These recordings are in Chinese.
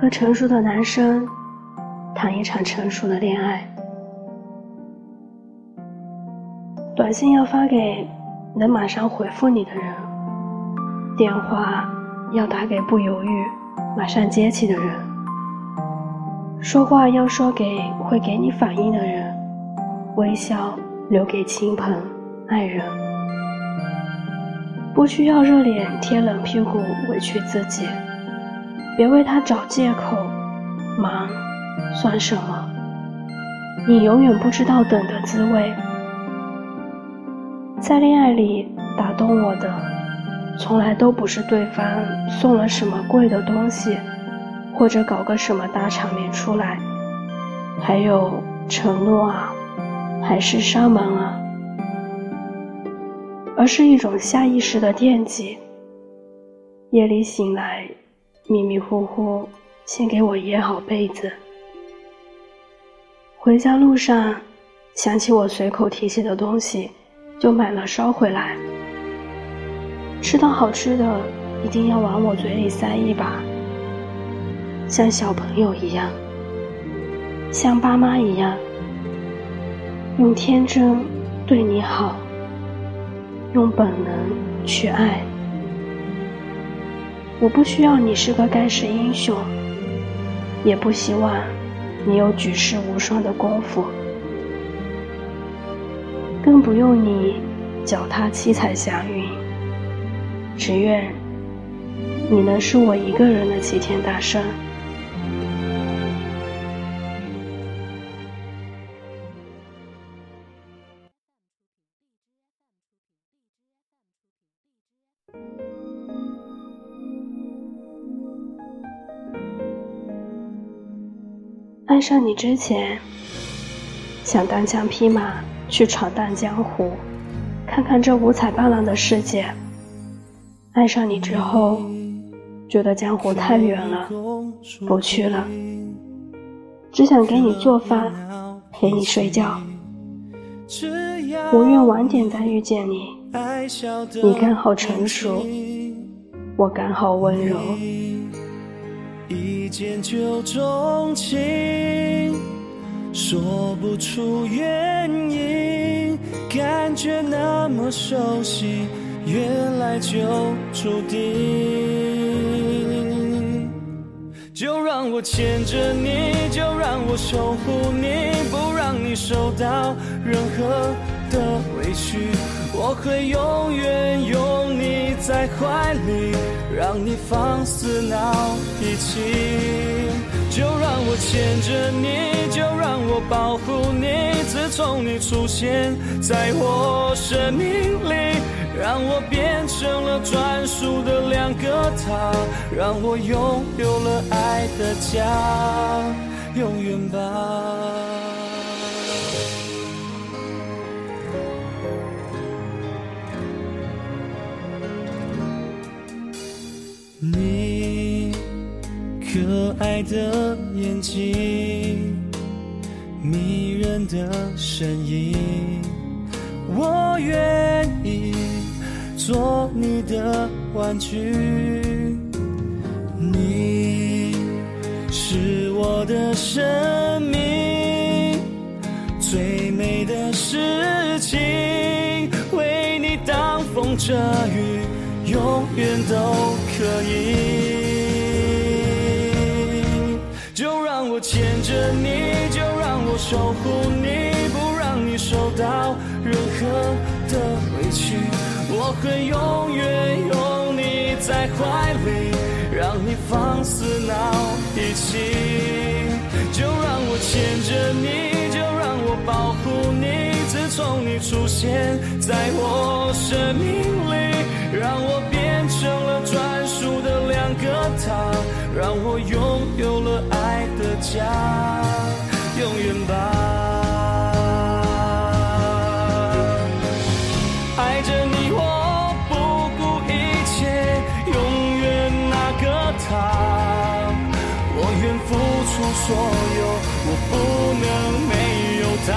和成熟的男生谈一场成熟的恋爱。短信要发给能马上回复你的人，电话要打给不犹豫、马上接起的人，说话要说给会给你反应的人，微笑留给亲朋爱人。不需要热脸贴冷屁股委屈自己，别为他找借口。忙算什么？你永远不知道等的滋味。在恋爱里打动我的，从来都不是对方送了什么贵的东西，或者搞个什么大场面出来，还有承诺啊，海誓山盟啊，而是一种下意识的惦记。夜里醒来，迷迷糊糊，先给我掖好被子。回家路上，想起我随口提起的东西。就买了捎回来。吃到好吃的，一定要往我嘴里塞一把，像小朋友一样，像爸妈一样，用天真对你好，用本能去爱。我不需要你是个盖世英雄，也不希望你有举世无双的功夫。更不用你脚踏七彩祥云，只愿你能是我一个人的齐天大圣。爱上你之前，想单枪匹马。去闯荡江湖，看看这五彩斑斓的世界。爱上你之后，觉得江湖太远了，不去了。只想给你做饭，陪你睡觉。我愿晚点再遇见你，你刚好成熟，我刚好温柔。一见就钟情。说不出原因，感觉那么熟悉，原来就注定。就让我牵着你，就让我守护你，不让你受到任何的委屈。我会永远永在怀里，让你放肆闹脾气。就让我牵着你，就让我保护你。自从你出现在我生命里，让我变成了专属的两个他，让我拥有了爱的家，永远吧。可爱的眼睛，迷人的声音，我愿意做你的玩具。你是我的生命，最美的事情，为你挡风遮雨，永远都可以。你，就让我守护你，不让你受到任何的委屈。我会永远拥你在怀里，让你放肆闹脾气。就让我牵着你，就让我保护你。自从你出现在我生命让我拥有了爱的。家，永远吧。爱着你，我不顾一切，永远那个他。我愿付出所有，我不能没有他。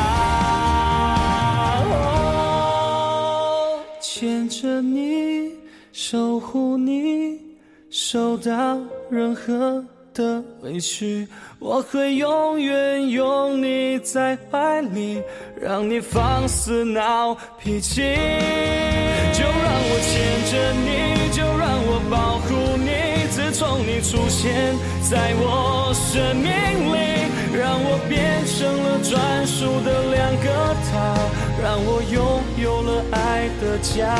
牵着你，守护你，受到任何。的委屈，我会永远拥你在怀里，让你放肆闹脾气。就让我牵着你，就让我保护你。自从你出现在我生命里，让我变成了专属的两个他，让我拥有了爱的家，